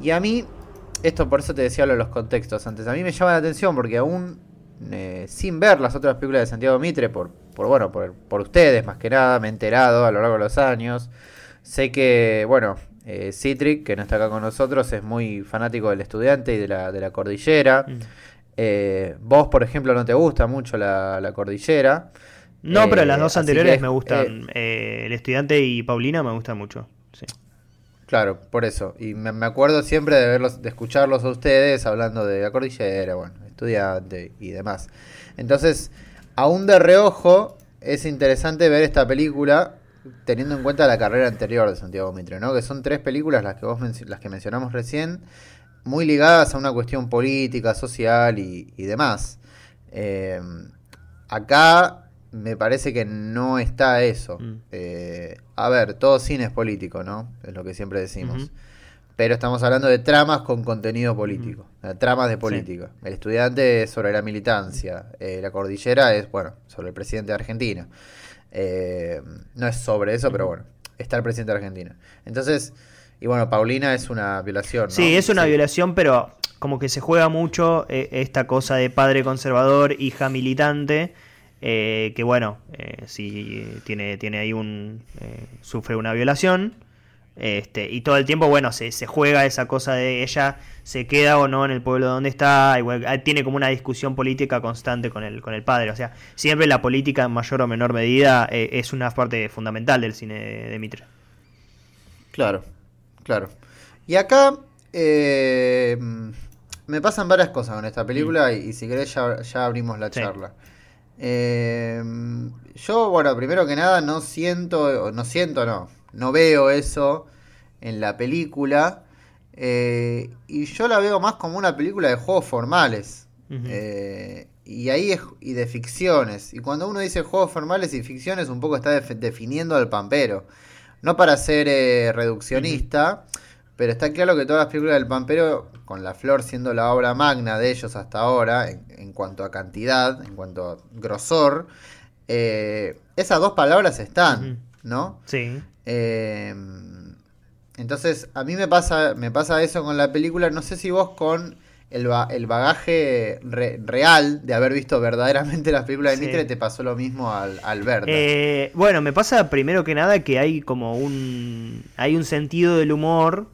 Y a mí, esto por eso te decía lo de los contextos antes, a mí me llama la atención porque aún eh, sin ver las otras películas de Santiago Mitre, por, por bueno, por, por, ustedes más que nada, me he enterado a lo largo de los años. Sé que, bueno, eh, Citric, que no está acá con nosotros, es muy fanático del estudiante y de la, de la cordillera. Mm. Eh, vos, por ejemplo, no te gusta mucho la, la cordillera. No, pero las dos anteriores me gustan. el estudiante y Paulina me gustan mucho. Claro, por eso. Y me, me, acuerdo siempre de verlos, de escucharlos a ustedes hablando de la cordillera, bueno, estudiante y demás. Entonces, aún de reojo, es interesante ver esta película teniendo en cuenta la carrera anterior de Santiago Mitre, ¿no? Que son tres películas las que vos las que mencionamos recién, muy ligadas a una cuestión política, social y, demás. Eh, acá me parece que no está eso. Mm. Eh, a ver, todo cine es político, ¿no? Es lo que siempre decimos pero estamos hablando de tramas con contenido político, tramas de política. El estudiante es sobre la militancia, eh, la cordillera es, bueno, sobre el presidente de Argentina. Eh, no es sobre eso, pero bueno, está el presidente de Argentina. Entonces, y bueno, Paulina es una violación. ¿no? Sí, es una violación, pero como que se juega mucho eh, esta cosa de padre conservador, hija militante. Que bueno, si tiene, tiene ahí un. sufre una violación, este, y todo el tiempo, bueno, se, se, juega esa cosa de ella se queda o no en el pueblo donde está. Igual, ah, tiene como una discusión política constante con el, con el padre. O sea, siempre la política en mayor o menor medida eh, es una parte fundamental del cine de, Mitre. Claro, claro. Y acá eh, me pasan varias cosas con esta película y, si querés ya, ya abrimos la charla. Eh, yo, bueno, primero que nada no siento, no siento, no, no veo eso en la película. Eh, y yo la veo más como una película de juegos formales. Eh, y ahí es, y de ficciones. Y cuando uno dice juegos formales y ficciones, un poco está definiendo al pampero. No para ser eh, reduccionista, pero está claro que todas las películas del pampero, con La Flor siendo la obra magna de ellos hasta ahora, en, cuanto a cantidad, en cuanto a grosor, esas dos palabras están, ¿no? Sí. Eh, entonces, a mí me pasa, me pasa eso con la película. No sé si vos con el, el bagaje real de haber visto verdaderamente las películas de Mitre te pasó lo mismo al, al eh, bueno, me pasa primero que nada que hay como un. Hay un sentido del humor.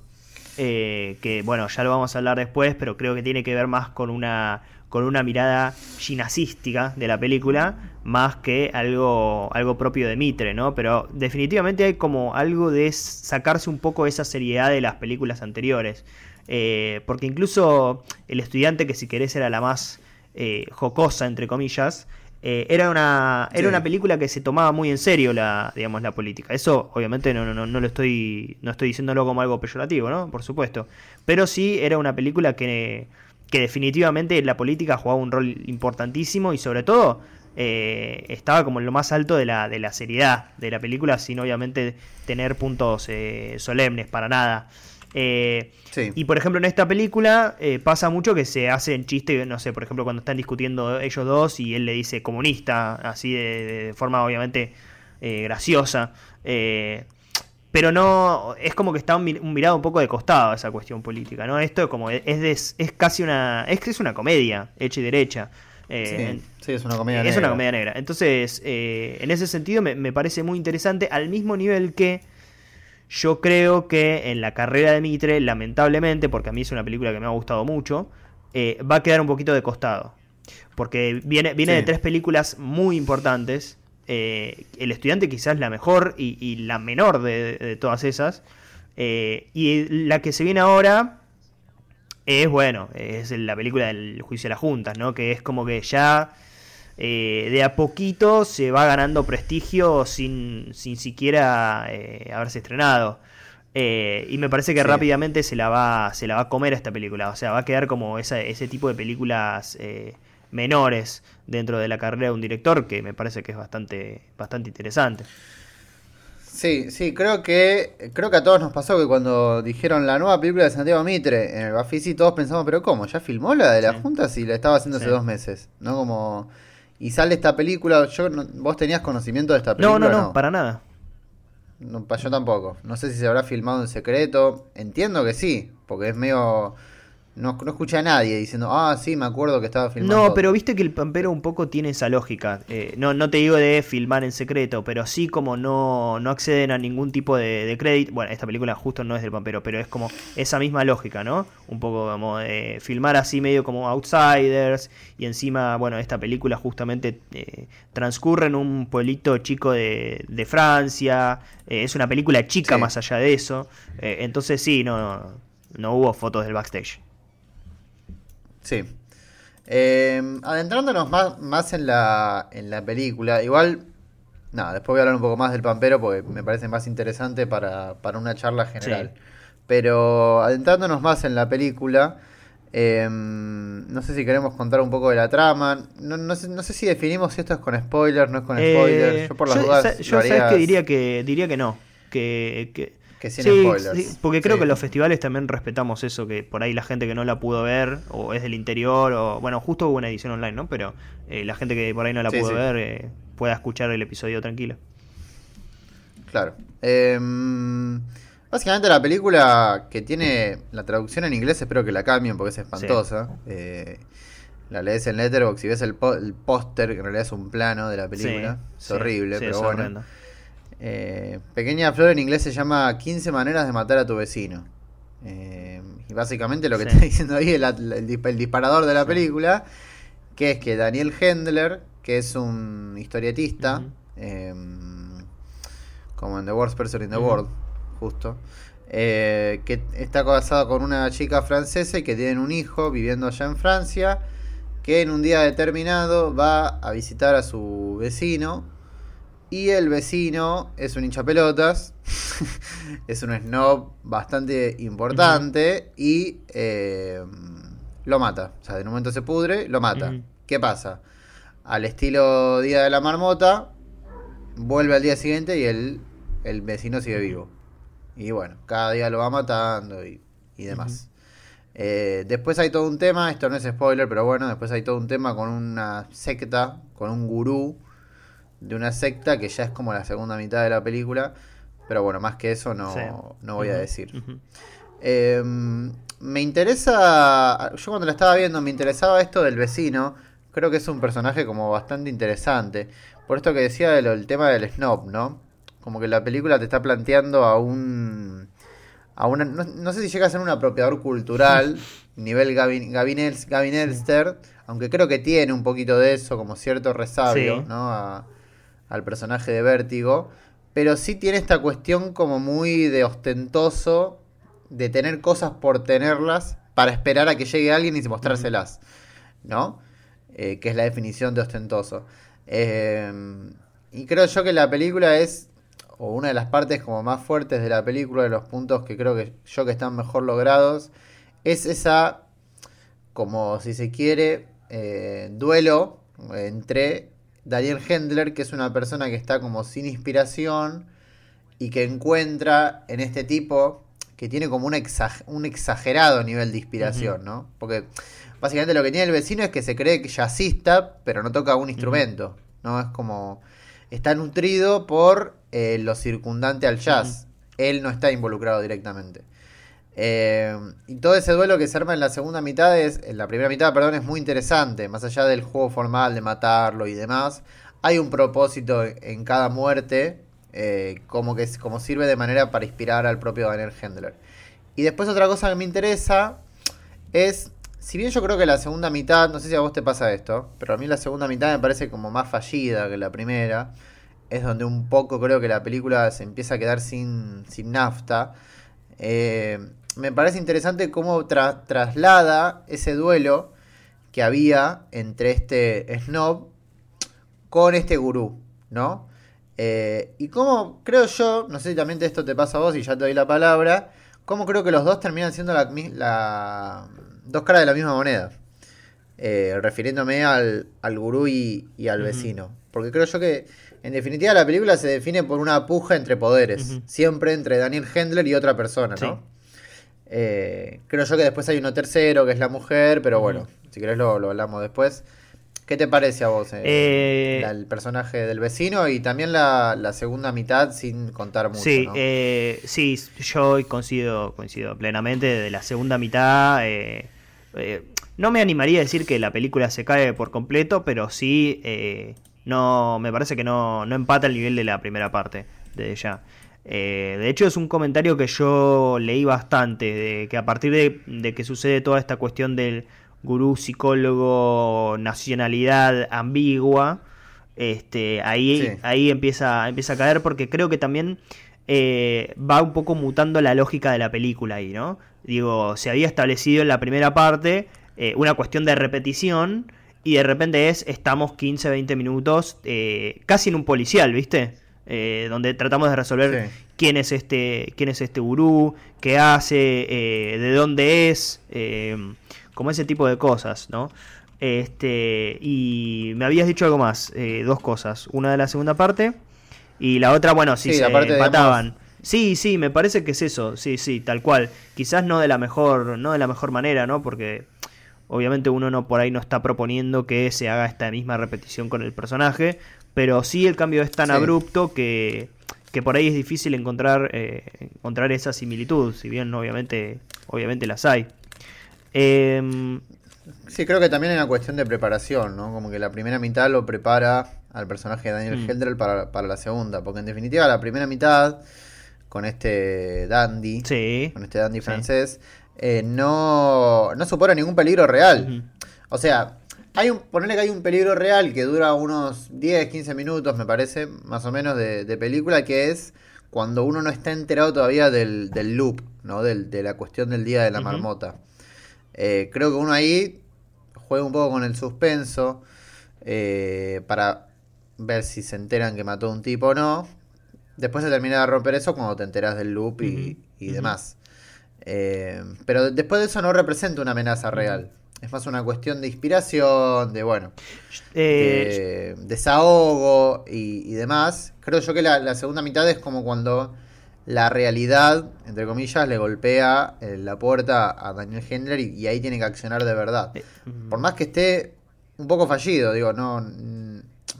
Eh, que bueno, ya lo vamos a hablar después, pero creo que tiene que ver más con una con una mirada ginasística de la película, más que algo, algo propio de Mitre, ¿no? Pero definitivamente hay como algo de sacarse un poco esa seriedad de las películas anteriores. Eh, porque incluso el estudiante, que si querés era la más eh, jocosa, entre comillas, eh, era, una, era una película que se tomaba muy en serio la, digamos, la política. Eso obviamente no, no, no lo estoy, no estoy diciéndolo como algo peyorativo, ¿no? Por supuesto. Pero sí era una película que que definitivamente la política jugaba un rol importantísimo y sobre todo eh, estaba como en lo más alto de la, de la seriedad de la película, sin obviamente tener puntos eh, solemnes para nada. Eh, y por ejemplo en esta película pasa mucho que se hacen chistes, no sé, por ejemplo cuando están discutiendo ellos dos y él le dice comunista, así de, forma obviamente graciosa pero no es como que está un, mirado un poco de costado esa cuestión política, ¿no? Esto como es es casi una es que es una comedia hecha y derecha. Eh, sí, es una comedia negra. Es una comedia negra. Entonces, eh, en ese sentido me, parece muy interesante, al mismo nivel que yo creo que en la carrera de Mitre, lamentablemente, porque a mí es una película que me ha gustado mucho, eh, va a quedar un poquito de costado. Porque viene, viene de tres películas muy importantes eh, el estudiante quizás la mejor y, la menor de, todas esas. Eh, y la que se viene ahora es, bueno, es la película del juicio de las juntas, ¿no? Que es como que ya eh, de a poquito se va ganando prestigio sin, sin siquiera haberse estrenado. y me parece que rápidamente se la, va, se la va a comer esta película. O sea, va a quedar como ese tipo de películas menores dentro de la carrera de un director, que me parece que es bastante, bastante interesante. Sí, sí, creo que creo que a todos nos pasó que cuando dijeron la nueva película de Santiago Mitre en el Bafisi todos pensamos, pero ¿cómo? ¿Ya filmó la de las juntas y la estaba haciendo hace dos meses? ¿No? Como y sale esta película, yo vos tenías conocimiento de esta película? No, no, no, para nada. No, yo tampoco. No sé si se habrá filmado en secreto. Entiendo que sí, porque es medio no, no escuché a nadie diciendo, ah, sí, me acuerdo que estaba filmando. No, pero viste que el Pampero un poco tiene esa lógica. Eh, no, no te digo de filmar en secreto, pero sí como no, no acceden a ningún tipo de, crédito. Bueno, esta película justo no es del Pampero, pero es como esa misma lógica, ¿no? Un poco como de filmar así medio como outsiders. Y encima, bueno, esta película justamente eh, transcurre en un pueblito chico de, de Francia. Eh, es una película chica más allá de eso. entonces sí, no, no hubo fotos del backstage. Sí. Em, adentrándonos más, más en, la, en la película, igual, nada, después voy a hablar un poco más del Pampero porque me parece más interesante para, una charla general. Pero adentrándonos más en la película, em, no sé si queremos contar un poco de la trama. No, no, sé, no sé si definimos si esto es con spoilers, no es con eh, spoilers. Yo por las dudas. Yo, sabes que diría que diría que no. Que, que sí, porque creo que los festivales también respetamos eso, que por ahí la gente que no la pudo ver, o es del interior, o bueno, justo hubo una edición online, ¿no? Pero eh, la gente que por ahí no la pudo ver eh, pueda escuchar el episodio tranquilo. Claro. Em, básicamente la película que tiene la traducción en inglés, espero que la cambien porque es espantosa. Eh, la lees en Letterboxd y ves el, póster, que en realidad es un plano de la película. es horrible, pero bueno. Eh, pequeña flor en inglés se llama 15 maneras de matar a tu vecino. Eh, y básicamente lo que está diciendo ahí el, el, disparador de la película, que es que Daniel Hendler, que es un historietista, em, como en The Worst Person in the World, justo, eh, que está casado con una chica francesa y que tienen un hijo viviendo allá en Francia, que en un día determinado va a visitar a su vecino y el vecino es un hincha pelotas, es un snob bastante importante y eh, lo mata. O sea, de un momento se pudre, lo mata. ¿Qué pasa? Al estilo Día de la Marmota, vuelve al día siguiente y el, el vecino sigue vivo. Y bueno, cada día lo va matando y, demás. Eh, después hay todo un tema, esto no es spoiler, pero bueno, después hay todo un tema con una secta, con un gurú de una secta que ya es como la segunda mitad de la película. Pero bueno, más que eso no, no voy a decir. Em, me interesa, yo cuando la estaba viendo me interesaba esto del vecino. Creo que es un personaje como bastante interesante. Por esto que decía del, tema del snob, ¿no? Como que la película te está planteando a un... A una, no, sé si llega a ser un apropiador cultural, nivel Gavin, Gavin, Elster, aunque creo que tiene un poquito de eso, como cierto resabio, ¿no? A, al personaje de Vértigo, pero sí tiene esta cuestión como muy de ostentoso, de tener cosas por tenerlas para esperar a que llegue alguien y mostrárselas, ¿no? Eh, que es la definición de ostentoso. Eh, y creo yo que la película es, o una de las partes como más fuertes de la película, de los puntos que creo que yo que están mejor logrados, es esa, como si se quiere, eh, duelo entre Daniel Hendler, que es una persona que está como sin inspiración y que encuentra en este tipo que tiene como un, un exagerado nivel de inspiración, ¿no? Porque básicamente lo que tiene el vecino es que se cree que jazzista, pero no toca un instrumento, ¿no? Es como está nutrido por eh, lo circundante al jazz. Él no está involucrado directamente. Eh, y todo ese duelo que se arma en la segunda mitad, es, en la primera mitad, perdón, es muy interesante. Más allá del juego formal de matarlo y demás, hay un propósito en cada muerte, eh, como que como sirve de manera para inspirar al propio Daniel Hendler. Y después otra cosa que me interesa es, si bien yo creo que la segunda mitad, no sé si a vos te pasa esto, pero a mí la segunda mitad me parece como más fallida que la primera. Es donde un poco creo que la película se empieza a quedar sin, sin nafta. Eh, me parece interesante cómo traslada ese duelo que había entre este snob con este gurú, ¿no? Eh, y cómo creo yo, no sé si también esto te pasa a vos y ya te doy la palabra, cómo creo que los dos terminan siendo la, dos caras de la misma moneda. Eh, refiriéndome al, al gurú y, al vecino. Porque creo yo que, en definitiva, la película se define por una puja entre poderes. Siempre entre Daniel Hendler y otra persona, ¿no? Eh, creo yo que después hay uno tercero, que es la mujer, pero bueno, si querés lo, hablamos después. ¿Qué te parece a vos eh, eh, el personaje del vecino y también la, segunda mitad sin contar mucho? Sí, eh, sí yo coincido, coincido plenamente de la segunda mitad. no me animaría a decir que la película se cae por completo, pero sí, no, me parece que no, no empata el nivel de la primera parte, de ya. De hecho, es un comentario que yo leí bastante, de que a partir de que sucede toda esta cuestión del gurú, psicólogo, nacionalidad ambigua, este, ahí, ahí empieza, empieza a caer porque creo que también eh, va un poco mutando la lógica de la película ahí, ¿no? Digo, se había establecido en la primera parte eh, una cuestión de repetición y de repente es, estamos 15, 20 minutos eh, casi en un policial, ¿viste? Donde tratamos de resolver quién es este quién es este gurú, qué hace, de dónde es como ese tipo de cosas, ¿no? Este, y me habías dicho algo más, eh, dos cosas. Una de la segunda parte y la otra, bueno, si se empataban. Sí, sí, me parece que es eso, sí, sí, tal cual. Quizás no de la mejor, no de la mejor manera, ¿no? Porque obviamente uno no por ahí no está proponiendo que se haga esta misma repetición con el personaje, pero sí el cambio es tan abrupto que, que por ahí es difícil encontrar, eh, encontrar esa similitud, si bien obviamente, obviamente las hay. Eh, sí, creo que también hay una cuestión de preparación, ¿no? Como que la primera mitad lo prepara al personaje de Daniel mm. para, la segunda, porque en definitiva la primera mitad, con este dandy, con este dandy francés, eh, no, no supone ningún peligro real. O sea, hay un, ponerle que hay un peligro real que dura unos 10, 15 minutos, me parece, más o menos, de, película, que es cuando uno no está enterado todavía del, loop, ¿no? de la cuestión del día de la marmota. Eh, creo que uno ahí juega un poco con el suspenso eh, para ver si se enteran que mató a un tipo o no. Después se termina de romper eso cuando te enteras del loop y, demás. Eh, pero después de eso no representa una amenaza real. Es más una cuestión de inspiración, de bueno, desahogo y, demás. Creo yo que la segunda mitad es como cuando la realidad, entre comillas, le golpea eh, la puerta a Daniel Hendler y, ahí tiene que accionar de verdad. Eh, Por más que esté un poco fallido, digo, no.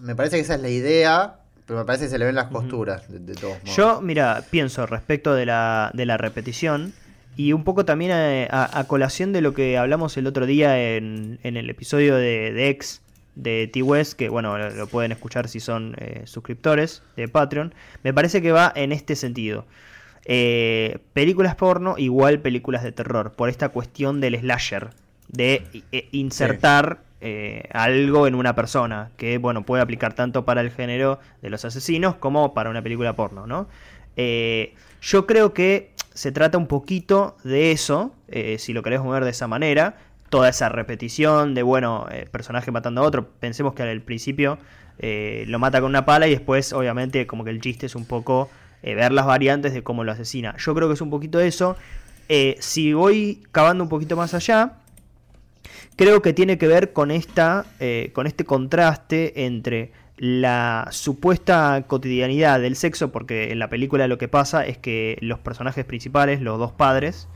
Me parece que esa es la idea, pero me parece que se le ven las costuras, de, todos modos. Yo, mira, pienso respecto de la, de la repetición y un poco también a, colación de lo que hablamos el otro día en, en el episodio de, de X de T-West, que bueno, lo, pueden escuchar si son eh, suscriptores de Patreon, me parece que va en este sentido. Eh, películas porno igual películas de terror, por esta cuestión del slasher, de eh, insertar algo en una persona, que bueno, puede aplicar tanto para el género de los asesinos como para una película porno, ¿no? yo creo que se trata un poquito de eso, si lo querés mover de esa manera, toda esa repetición de, bueno, eh, personaje matando a otro. Pensemos que al principio eh, lo mata con una pala y después, obviamente, como que el chiste es un poco eh, ver las variantes de cómo lo asesina. Yo creo que es un poquito eso. si voy cavando un poquito más allá, creo que tiene que ver con, esta, con este contraste entre la supuesta cotidianidad del sexo, porque en la película lo que pasa es que los personajes principales, los dos padres,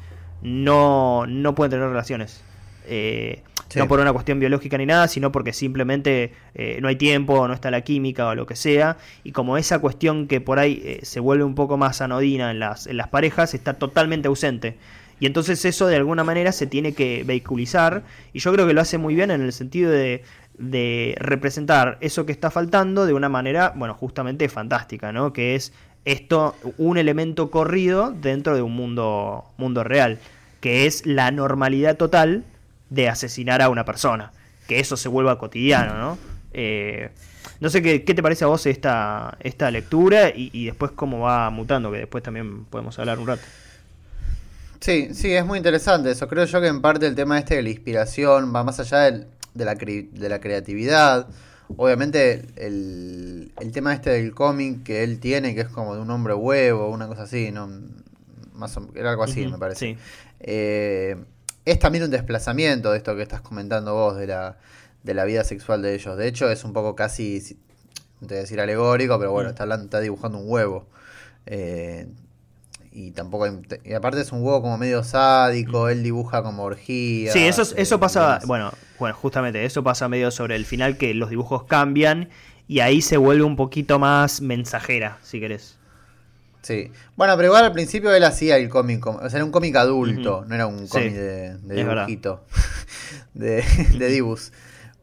no, no pueden tener relaciones. Eh, no por una cuestión biológica ni nada, sino porque simplemente eh, no hay tiempo, no está la química o lo que sea. Y como esa cuestión que por ahí eh, se vuelve un poco más anodina en las, en las parejas está totalmente ausente. Y entonces eso de alguna manera se tiene que vehiculizar. Y yo creo que lo hace muy bien en el sentido de, de representar eso que está faltando de una manera, bueno, justamente fantástica, ¿no? Que es esto, un elemento corrido dentro de un mundo, mundo real. Que es la normalidad total de asesinar a una persona. Que eso se vuelva cotidiano, ¿no? Eh, no sé qué, te parece a vos esta, esta lectura y, después cómo va mutando, que después también podemos hablar un rato. Sí, sí, es muy interesante eso. Creo yo que en parte el tema este de la inspiración va más allá de, la, de la creatividad. Obviamente el, el tema este del cómic que él tiene, que es como de un hombre huevo, una cosa así, ¿no? Más o, era algo así, me parece. Sí. Eh, es también un desplazamiento de esto que estás comentando vos, de la, de la vida sexual de ellos. De hecho, es un poco casi, no te voy a decir alegórico, pero bueno, mm. está, está dibujando un huevo. Eh, y tampoco y aparte es un huevo como medio sádico, él dibuja como orgía. Sí, eso, eso pasa, bueno, bueno, justamente eso pasa medio sobre el final que los dibujos cambian y ahí se vuelve un poquito más mensajera, si querés. Sí. Bueno, pero igual al principio él hacía el cómic, o sea, era un cómic adulto, no era un cómic de, de dibujito, de, de dibus.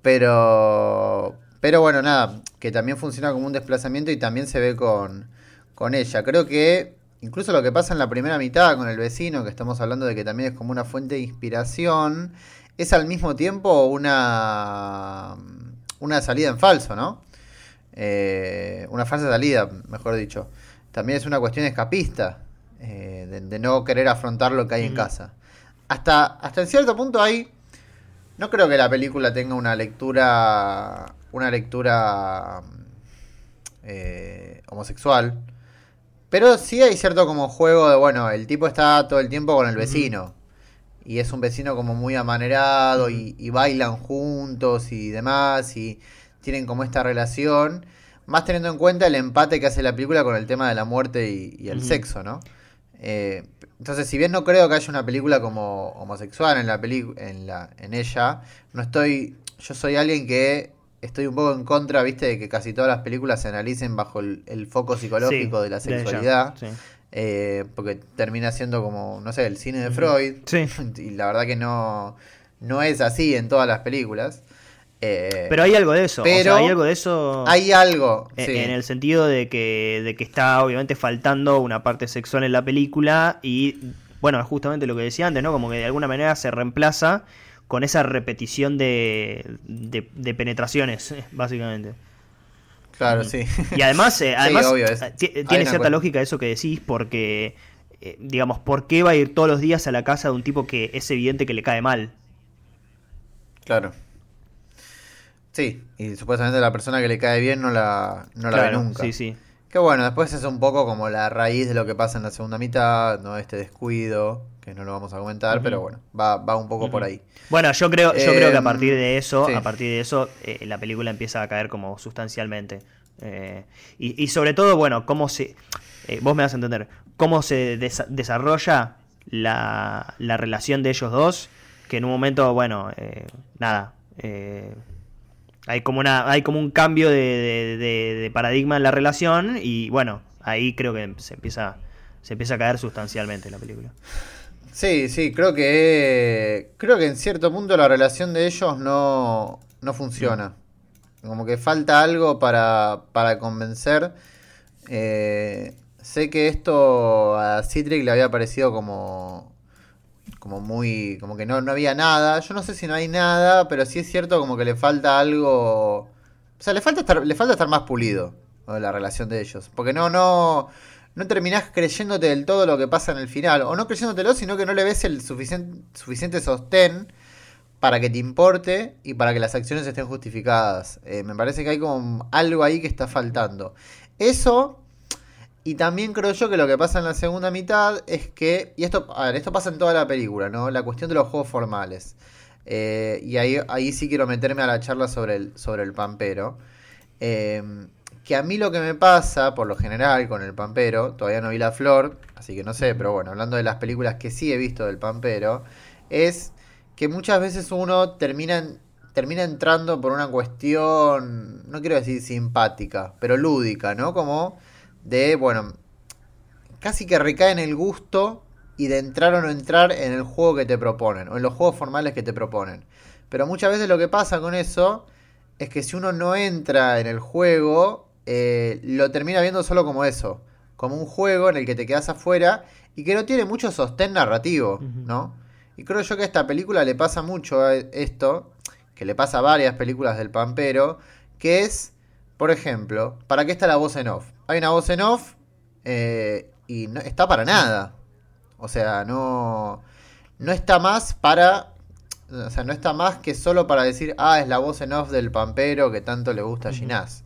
Pero, pero bueno, nada, que también funciona como un desplazamiento y también se ve con, con ella. Creo que incluso lo que pasa en la primera mitad con el vecino, que estamos hablando de que también es como una fuente de inspiración, es al mismo tiempo una, una salida en falso, ¿no? Eh, una falsa salida, mejor dicho. También es una cuestión escapista, eh, de, no querer afrontar lo que hay en casa. Hasta, hasta en cierto punto hay... No creo que la película tenga una lectura... Una lectura... Eh, homosexual. Pero sí hay cierto como juego de, bueno, el tipo está todo el tiempo con el vecino. Y es un vecino como muy amanerado y, y, bailan juntos y demás. Y tienen como esta relación. Más teniendo en cuenta el empate que hace la película con el tema de la muerte y, el sexo, ¿no? Eh, entonces, si bien no creo que haya una película como homosexual en la en la en ella, no estoy yo soy alguien que estoy un poco en contra, viste, de que casi todas las películas se analicen bajo el, foco psicológico de la sexualidad. Eh, porque termina siendo como, no sé, el cine de Freud. Y la verdad que no, no es así en todas las películas. Eh, pero hay algo de eso. Pero hay algo de eso. Hay algo. En, el sentido de que, de que está obviamente faltando una parte sexual en la película. Y bueno, justamente lo que decía antes, ¿no? Como que de alguna manera se reemplaza con esa repetición de, de, penetraciones, básicamente. Claro, sí. Y además, eh, además eh, tiene cierta lógica eso que decís, porque, eh, digamos, ¿por qué va a ir todos los días a la casa de un tipo que es evidente que le cae mal? Claro. Sí, y supuestamente la persona que le cae bien no la, no la ve nunca. Sí, sí. Que bueno, después es un poco como la raíz de lo que pasa en la segunda mitad, ¿no? Este descuido, que no lo vamos a comentar, pero bueno, va, va un poco por ahí. Bueno, yo creo, yo creo que a em, partir de eso, a partir de eso, eh, la película empieza a caer como sustancialmente. Eh, y, sobre todo, bueno, cómo se. Eh, vos me vas a entender. Cómo se desarrolla la, la, relación de ellos dos. Que en un momento, bueno, nada. Hay como una. Hay como un cambio de, paradigma en la relación. Y bueno, ahí creo que se empieza. Se empieza a caer sustancialmente la película. Sí, sí, creo que creo que en cierto punto la relación de ellos no, no funciona. Como que falta algo para, para convencer. Eh, sé que esto a Citric le había parecido como como muy como que no, no había nada. Yo no sé si no hay nada, pero sí es cierto como que le falta algo. O sea, le falta estar, le falta estar más pulido la relación de ellos. Porque no, no no terminás creyéndote del todo lo que pasa en el final. O no creyéndotelo, sino que no le ves el suficiente, sostén para que te importe y para que las acciones estén justificadas. Eh, me parece que hay como algo ahí que está faltando. Eso, y también creo yo que lo que pasa en la segunda mitad es que, y esto, a ver, esto pasa en toda la película, ¿no? La cuestión de los juegos formales. Eh, y ahí, ahí sí quiero meterme a la charla sobre el, sobre el pampero. Eh, que a mí lo que me pasa, por lo general, con el Pampero, todavía no vi la flor, así que no sé, pero bueno, hablando de las películas que sí he visto del Pampero, es que muchas veces uno termina, termina entrando por una cuestión, no quiero decir simpática, pero lúdica, ¿no? Como de, bueno, casi que recae en el gusto y de entrar o no entrar en el juego que te proponen, o en los juegos formales que te proponen. Pero muchas veces lo que pasa con eso es que si uno no entra en el juego, eh, lo termina viendo solo como eso, como un juego en el que te quedas afuera y que no tiene mucho sostén narrativo, ¿no? Y creo yo que a esta película le pasa mucho a esto, que le pasa a varias películas del Pampero, que es, por ejemplo, ¿para qué está la voz en off? Hay una voz en off eh, y no está para nada. O sea, no, no está más para o sea, no está más que solo para decir, ah, es la voz en off del pampero que tanto le gusta a Ginás.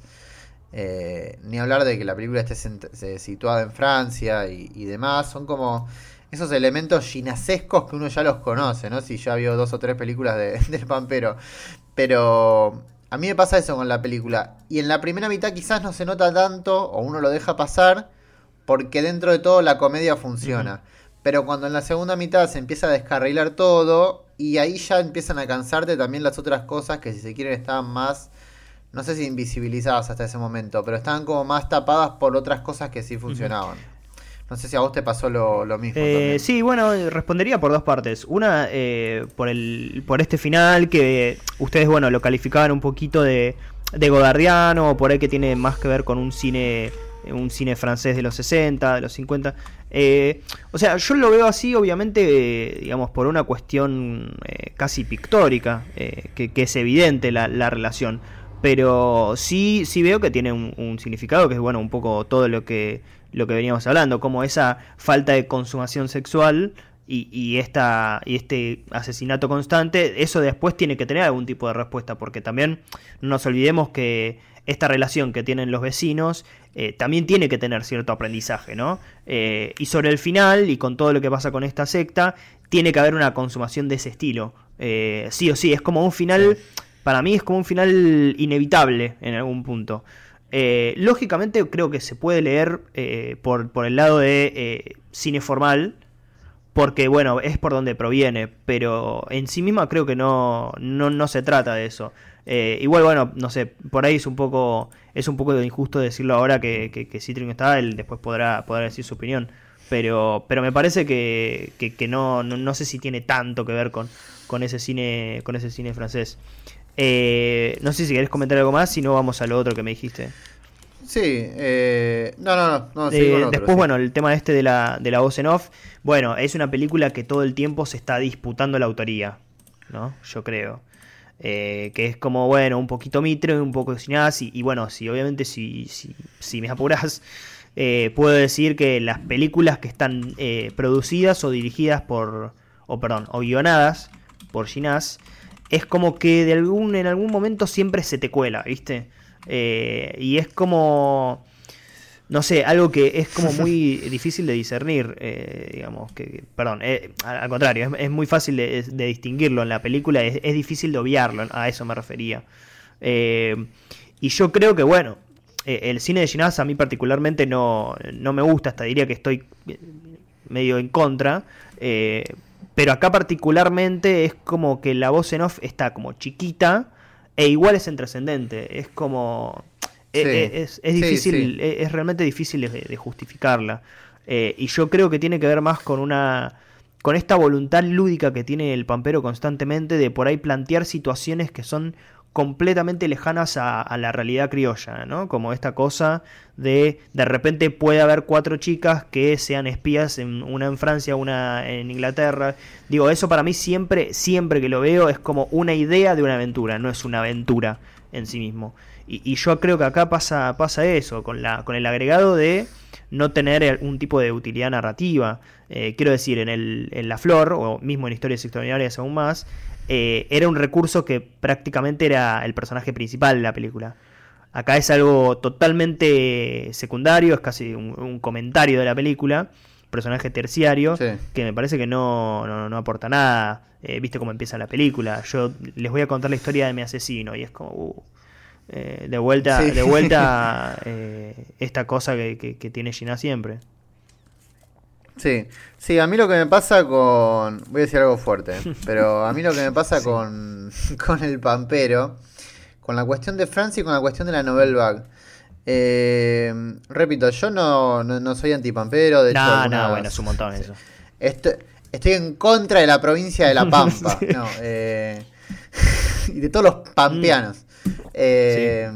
Eh, ni hablar de que la película esté situada en Francia y, demás. Son como esos elementos ginasescos que uno ya los conoce, ¿no? Si ya vio dos o tres películas de, del Pampero. Pero a mí me pasa eso con la película. Y en la primera mitad quizás no se nota tanto, o uno lo deja pasar, porque dentro de todo la comedia funciona. Pero cuando en la segunda mitad se empieza a descarrilar todo y ahí ya empiezan a cansarte también las otras cosas que si se quieren estaban más, no sé si invisibilizadas hasta ese momento, pero estaban como más tapadas por otras cosas que sí funcionaban. No sé si a vos te pasó lo, mismo. Eh, sí, bueno, respondería por dos partes. Una, eh, por, el, por este final, que ustedes, bueno, lo calificaban un poquito de, de godardiano, o por ahí que tiene más que ver con un cine un cine francés de los 60, de los 50. Eh, o sea, yo lo veo así, obviamente, digamos, por una cuestión casi pictórica, que, es evidente la, la, relación. Pero sí, sí veo que tiene un, un, significado que es, bueno, un poco todo lo que lo que veníamos hablando, como esa falta de consumación sexual y, y, esta, y este asesinato constante, eso después tiene que tener algún tipo de respuesta, porque también no nos olvidemos que esta relación que tienen los vecinos eh, también tiene que tener cierto aprendizaje, ¿no? Eh, y sobre el final, y con todo lo que pasa con esta secta, tiene que haber una consumación de ese estilo. Eh, sí o sí, es como un final, para mí es como un final inevitable en algún punto. Eh, lógicamente creo que se puede leer eh, por, por, el lado de eh, cine formal, porque bueno, es por donde proviene, pero en sí misma creo que no, no, se trata de eso. igual, bueno, no sé, por ahí es un poco es un poco injusto decirlo ahora que, que, está, él después podrá, podrá decir su opinión. Pero, pero me parece que, que, no, no, no, sé si tiene tanto que ver con, con ese cine, con ese cine francés. Eh, no sé si querés comentar algo más, si no vamos a lo otro que me dijiste. Sí, eh, no, no, no. Eh, después, bueno, el tema este de la, de la voz en off. Bueno, es una película que todo el tiempo se está disputando la autoría, ¿no? Yo creo. que es como, bueno, un poquito mitre, un poco de y, y bueno, si obviamente si, si, si me apuras, puedo decir que las películas que están producidas o dirigidas por, o perdón, o guionadas por Ginás, es como que de algún, en algún momento siempre se te cuela, ¿viste? Eh, y es como, no sé, algo que es como muy difícil de discernir, eh, digamos, que, perdón, eh, al contrario, es, muy fácil de, distinguirlo en la película, es, difícil de obviarlo, a eso me refería. y yo creo que, bueno, el cine de Ginás a mí particularmente no, no me gusta, hasta diría que estoy medio en contra, pero acá particularmente es como que la voz en off está como chiquita e igual es intrascendente. Es como... E, e, es, difícil, e, Es, realmente difícil de, justificarla. Eh, y yo creo que tiene que ver más con una con esta voluntad lúdica que tiene el pampero constantemente de por ahí plantear situaciones que son completamente lejanas a, la realidad criolla, ¿no? Como esta cosa de de repente puede haber cuatro chicas que sean espías, en, una en Francia, una en Inglaterra. Digo, eso para mí siempre, siempre que lo veo es como una idea de una aventura, no es una aventura en sí mismo. Y, yo creo que acá pasa, pasa eso, con, la, con el agregado de no tener un tipo de utilidad narrativa. Eh, quiero decir, en, el, en La Flor, o mismo en Historias Extraordinarias aún más, eh, era un recurso que prácticamente era el personaje principal de la película. Acá es algo totalmente secundario, es casi un, comentario de la película, personaje terciario, que me parece que no, no, aporta nada. Eh, Viste cómo empieza la película. Yo les voy a contar la historia de mi asesino y es como... Uh, eh, de vuelta, de vuelta esta cosa que, que tiene Gina siempre. Sí, sí, a mí lo que me pasa con... Voy a decir algo fuerte, pero a mí lo que me pasa con, con el Pampero, con la cuestión de Francia y con la cuestión de la Novel Bag. Eh, repito, yo no, no, soy antipampero, de no, No, bueno, es un montón eso. Estoy, estoy en contra de la provincia de La Pampa, no, eh, y de todos los pampeanos. Eh,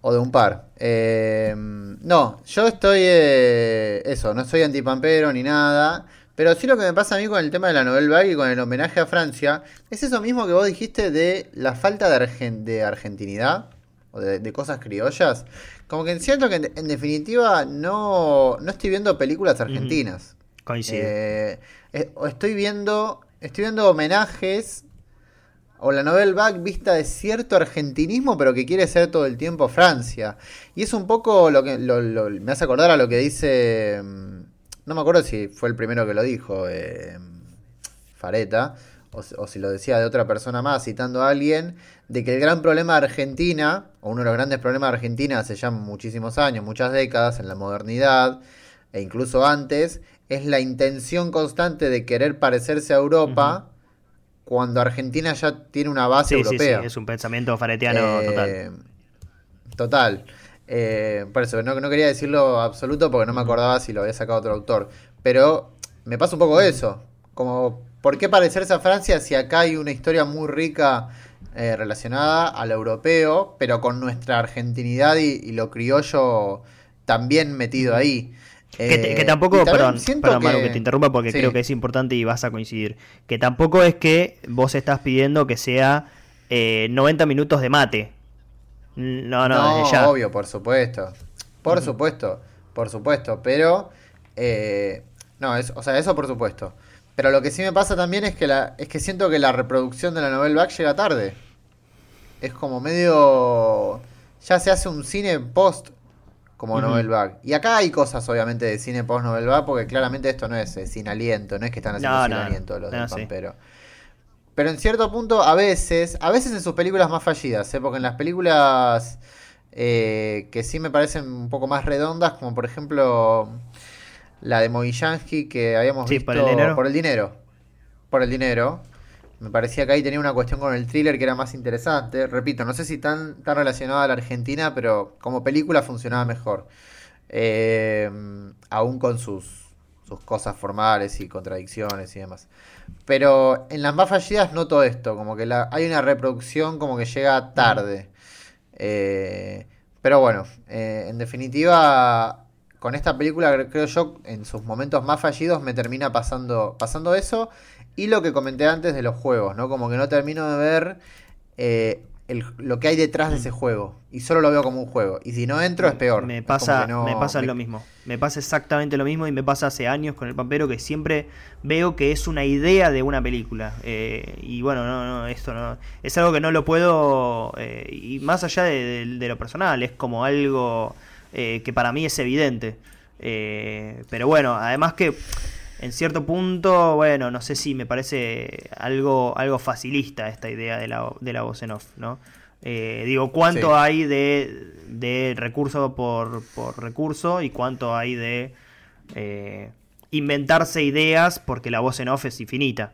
o de un par. Eh, no, yo estoy. Eh, eso, no soy antipampero ni nada. Pero sí lo que me pasa a mí con el tema de la Nobel Bag y con el homenaje a Francia es eso mismo que vos dijiste de la falta de, de argentinidad o de, cosas criollas. Como que siento que en, definitiva no, no, estoy viendo películas argentinas. Coincido. Eh, estoy viendo, estoy viendo homenajes o la Novel Back vista de cierto argentinismo, pero que quiere ser todo el tiempo Francia. Y es un poco lo que me hace acordar a lo que dice. Mm, no me acuerdo si fue el primero que lo dijo, eh, Fareta, o, si lo decía de otra persona más, citando a alguien, de que el gran problema de Argentina, o uno de los grandes problemas de Argentina hace ya muchísimos años, muchas décadas, en la modernidad, e incluso antes, es la intención constante de querer parecerse a Europa. Cuando Argentina ya tiene una base europea. Sí, es un pensamiento faretiano eh, total. Total. Eh, por eso, no, no, quería decirlo absoluto porque no me acordaba si lo había sacado otro autor. Pero me pasa un poco eso. Como, ¿por qué parecerse a Francia si acá hay una historia muy rica eh, relacionada al europeo, pero con nuestra argentinidad y, lo criollo también metido ahí? Que, tampoco, perdón, perdón que... que te interrumpa porque creo que es importante y vas a coincidir. Que tampoco es que vos estás pidiendo que sea 90 eh, minutos de mate. No, no, no obvio, por supuesto. Por supuesto, por supuesto. Pero, eh, no, es, o sea, eso por supuesto. Pero lo que sí me pasa también es que, la, es que siento que la reproducción de la novela back llega tarde. Es como medio... Ya se hace un cine post como novel back. Y acá hay cosas, obviamente, de cine post novel back, porque claramente esto no es eh, sin aliento, no es que están haciendo sin aliento los del Pampero. Pero en cierto punto, a veces, a veces en sus películas más fallidas, ¿eh? porque en las películas eh, que sí me parecen un poco más redondas, como por ejemplo la de Movillansky que habíamos visto por el, dinero. por el dinero. Por el dinero. Me parecía que ahí tenía una cuestión con el thriller que era más interesante. Repito, no sé si tan, tan relacionada a la Argentina, pero como película funcionaba mejor. Eh, aún con sus, sus cosas formales y contradicciones y demás. Pero en las más fallidas noto esto, como que la, hay una reproducción como que llega tarde. Eh, pero bueno, eh, en definitiva, con esta película creo yo, en sus momentos más fallidos me termina pasando, pasando eso. Y lo que comenté antes de los juegos, ¿no? Como que no termino de ver eh, lo que hay detrás de ese juego. Y solo lo veo como un juego. Y si no entro es peor. Me pasa, me pasa lo mismo. Me pasa exactamente lo mismo y me pasa hace años con el Pampero que siempre veo que es una idea de una película. Eh, y bueno, no, no, esto no. Es algo que no lo puedo. Eh, y más allá de, lo personal, es como algo eh, que para mí es evidente. pero bueno, además que en cierto punto, bueno, no sé si me parece algo, algo facilista esta idea de la, de la voz en off, ¿no? Eh, digo, ¿cuánto hay de, de recurso por, por, recurso y cuánto hay de eh, inventarse ideas porque la voz en off es infinita?